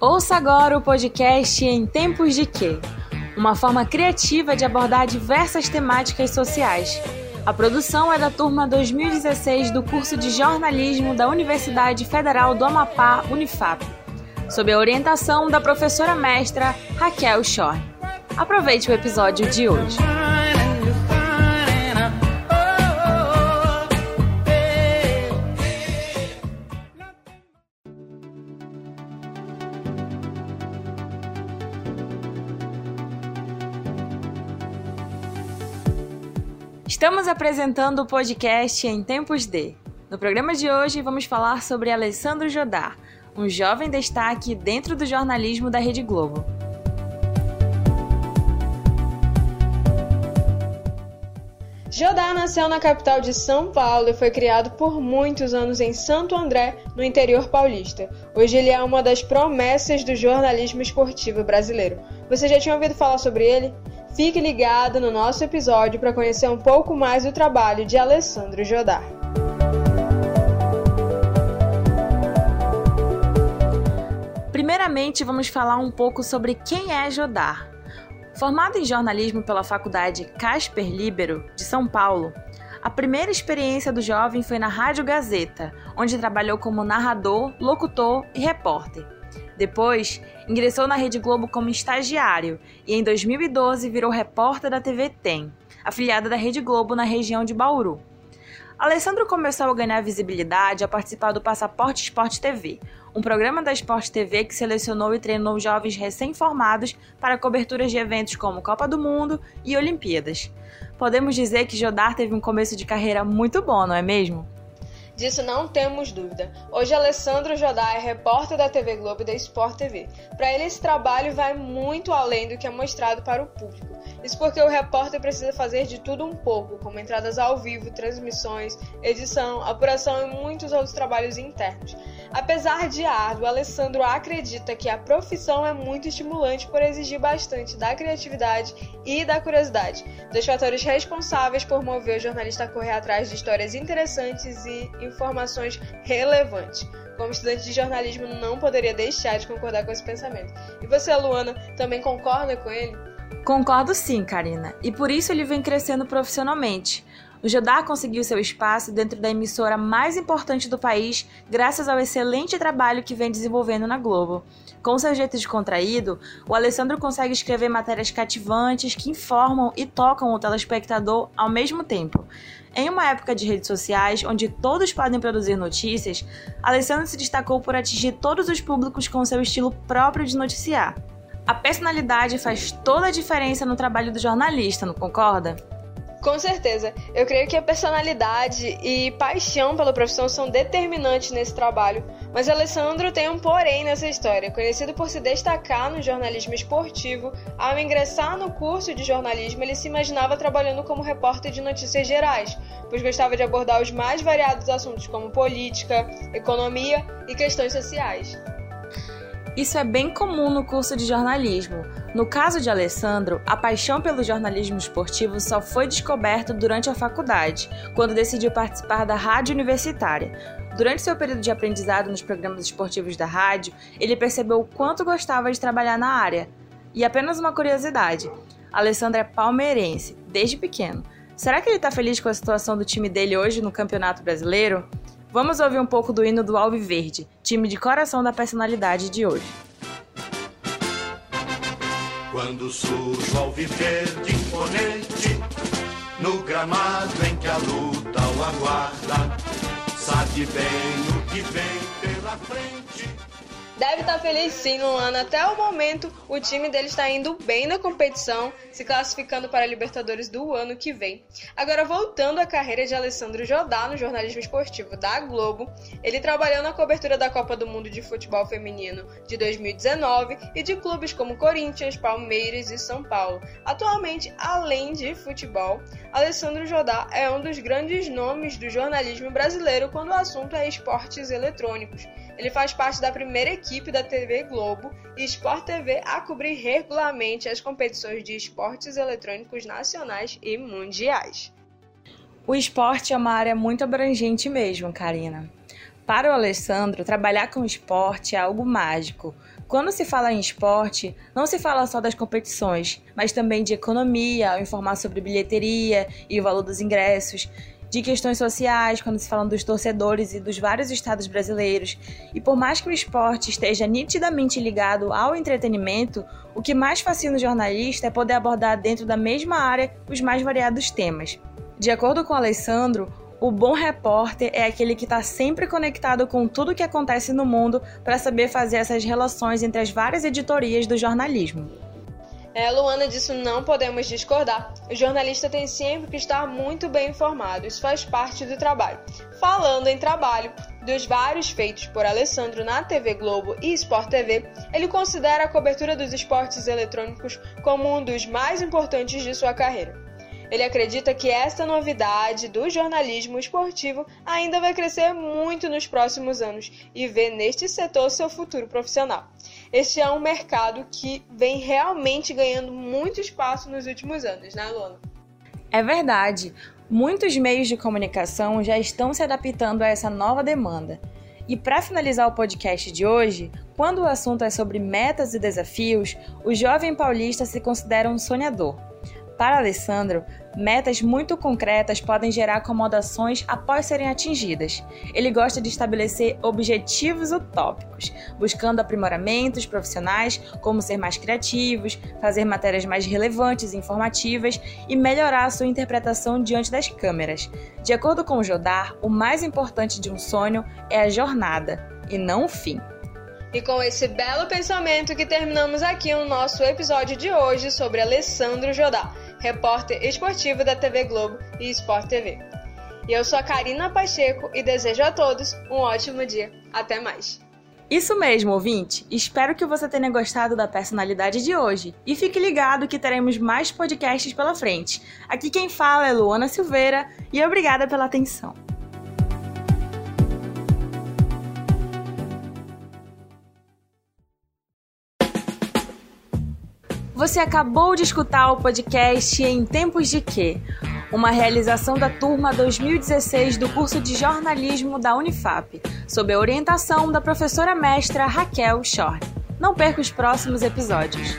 Ouça agora o podcast Em Tempos de Quê? Uma forma criativa de abordar diversas temáticas sociais. A produção é da turma 2016 do curso de jornalismo da Universidade Federal do Amapá, Unifap, sob a orientação da professora mestra Raquel Schor. Aproveite o episódio de hoje. Estamos apresentando o podcast Em Tempos de. No programa de hoje vamos falar sobre Alessandro Jodar, um jovem destaque dentro do jornalismo da Rede Globo. Jodar nasceu na capital de São Paulo e foi criado por muitos anos em Santo André, no interior paulista. Hoje ele é uma das promessas do jornalismo esportivo brasileiro. Você já tinha ouvido falar sobre ele? Fique ligado no nosso episódio para conhecer um pouco mais do trabalho de Alessandro Jodar. Primeiramente, vamos falar um pouco sobre quem é Jodar. Formado em jornalismo pela Faculdade Casper Libero, de São Paulo, a primeira experiência do jovem foi na Rádio Gazeta, onde trabalhou como narrador, locutor e repórter. Depois, ingressou na Rede Globo como estagiário e em 2012 virou repórter da TV Tem, afiliada da Rede Globo na região de Bauru. Alessandro começou a ganhar visibilidade ao participar do Passaporte Esporte TV, um programa da Esporte TV que selecionou e treinou jovens recém-formados para coberturas de eventos como Copa do Mundo e Olimpíadas. Podemos dizer que Jodar teve um começo de carreira muito bom, não é mesmo? Disso não temos dúvida. Hoje, Alessandro Jodá é repórter da TV Globo e da Sport TV. Para ele, esse trabalho vai muito além do que é mostrado para o público. Isso porque o repórter precisa fazer de tudo um pouco, como entradas ao vivo, transmissões, edição, apuração e muitos outros trabalhos internos. Apesar de árduo, Alessandro acredita que a profissão é muito estimulante por exigir bastante da criatividade e da curiosidade, dois fatores responsáveis por mover o jornalista a correr atrás de histórias interessantes e informações relevantes. Como estudante de jornalismo, não poderia deixar de concordar com esse pensamento. E você, Luana, também concorda com ele? Concordo sim, Karina, e por isso ele vem crescendo profissionalmente. O Jodar conseguiu seu espaço dentro da emissora mais importante do país graças ao excelente trabalho que vem desenvolvendo na Globo. Com seu jeito descontraído, o Alessandro consegue escrever matérias cativantes que informam e tocam o telespectador ao mesmo tempo. Em uma época de redes sociais, onde todos podem produzir notícias, Alessandro se destacou por atingir todos os públicos com seu estilo próprio de noticiar. A personalidade faz toda a diferença no trabalho do jornalista, não concorda? Com certeza. Eu creio que a personalidade e paixão pela profissão são determinantes nesse trabalho. Mas Alessandro tem um porém nessa história. Conhecido por se destacar no jornalismo esportivo, ao ingressar no curso de jornalismo, ele se imaginava trabalhando como repórter de notícias gerais, pois gostava de abordar os mais variados assuntos como política, economia e questões sociais. Isso é bem comum no curso de jornalismo. No caso de Alessandro, a paixão pelo jornalismo esportivo só foi descoberta durante a faculdade, quando decidiu participar da rádio universitária. Durante seu período de aprendizado nos programas esportivos da rádio, ele percebeu o quanto gostava de trabalhar na área. E apenas uma curiosidade: Alessandro é palmeirense, desde pequeno. Será que ele está feliz com a situação do time dele hoje no Campeonato Brasileiro? Vamos ouvir um pouco do hino do Alviverde, time de coração da personalidade de hoje. Quando surge o Alviverde imponente, no gramado em que a luta o aguarda, sabe bem o que vem pela frente Deve estar tá feliz sim, Luana. Até o momento, o time dele está indo bem na competição, se classificando para a Libertadores do ano que vem. Agora, voltando à carreira de Alessandro Jodá no jornalismo esportivo da Globo, ele trabalhou na cobertura da Copa do Mundo de Futebol Feminino de 2019 e de clubes como Corinthians, Palmeiras e São Paulo. Atualmente, além de futebol, Alessandro Jodá é um dos grandes nomes do jornalismo brasileiro quando o assunto é esportes eletrônicos. Ele faz parte da primeira equipe da TV Globo e Sport TV a cobrir regularmente as competições de esportes eletrônicos nacionais e mundiais. O esporte é uma área muito abrangente mesmo, Karina. Para o Alessandro, trabalhar com esporte é algo mágico. Quando se fala em esporte, não se fala só das competições, mas também de economia, ao informar sobre bilheteria e o valor dos ingressos, de questões sociais, quando se fala dos torcedores e dos vários estados brasileiros. E por mais que o esporte esteja nitidamente ligado ao entretenimento, o que mais fascina o jornalista é poder abordar dentro da mesma área os mais variados temas. De acordo com Alessandro, o bom repórter é aquele que está sempre conectado com tudo o que acontece no mundo para saber fazer essas relações entre as várias editorias do jornalismo. É, Luana, disso não podemos discordar. O jornalista tem sempre que estar muito bem informado, isso faz parte do trabalho. Falando em trabalho, dos vários feitos por Alessandro na TV Globo e Sport TV, ele considera a cobertura dos esportes eletrônicos como um dos mais importantes de sua carreira. Ele acredita que esta novidade do jornalismo esportivo ainda vai crescer muito nos próximos anos e vê neste setor seu futuro profissional. Este é um mercado que vem realmente ganhando muito espaço nos últimos anos, né, Luana? É verdade. Muitos meios de comunicação já estão se adaptando a essa nova demanda. E para finalizar o podcast de hoje, quando o assunto é sobre metas e desafios, o jovem paulista se considera um sonhador. Para Alessandro, metas muito concretas podem gerar acomodações após serem atingidas. Ele gosta de estabelecer objetivos utópicos, buscando aprimoramentos profissionais, como ser mais criativos, fazer matérias mais relevantes e informativas e melhorar a sua interpretação diante das câmeras. De acordo com Jodar, o mais importante de um sonho é a jornada e não o fim. E com esse belo pensamento que terminamos aqui o nosso episódio de hoje sobre Alessandro Jodar repórter esportivo da TV Globo e Sport TV. E eu sou a Karina Pacheco e desejo a todos um ótimo dia. Até mais! Isso mesmo, ouvinte! Espero que você tenha gostado da personalidade de hoje. E fique ligado que teremos mais podcasts pela frente. Aqui quem fala é Luana Silveira e obrigada pela atenção. Você acabou de escutar o podcast Em Tempos de Quê? Uma realização da turma 2016 do curso de jornalismo da Unifap, sob a orientação da professora mestra Raquel Schor. Não perca os próximos episódios.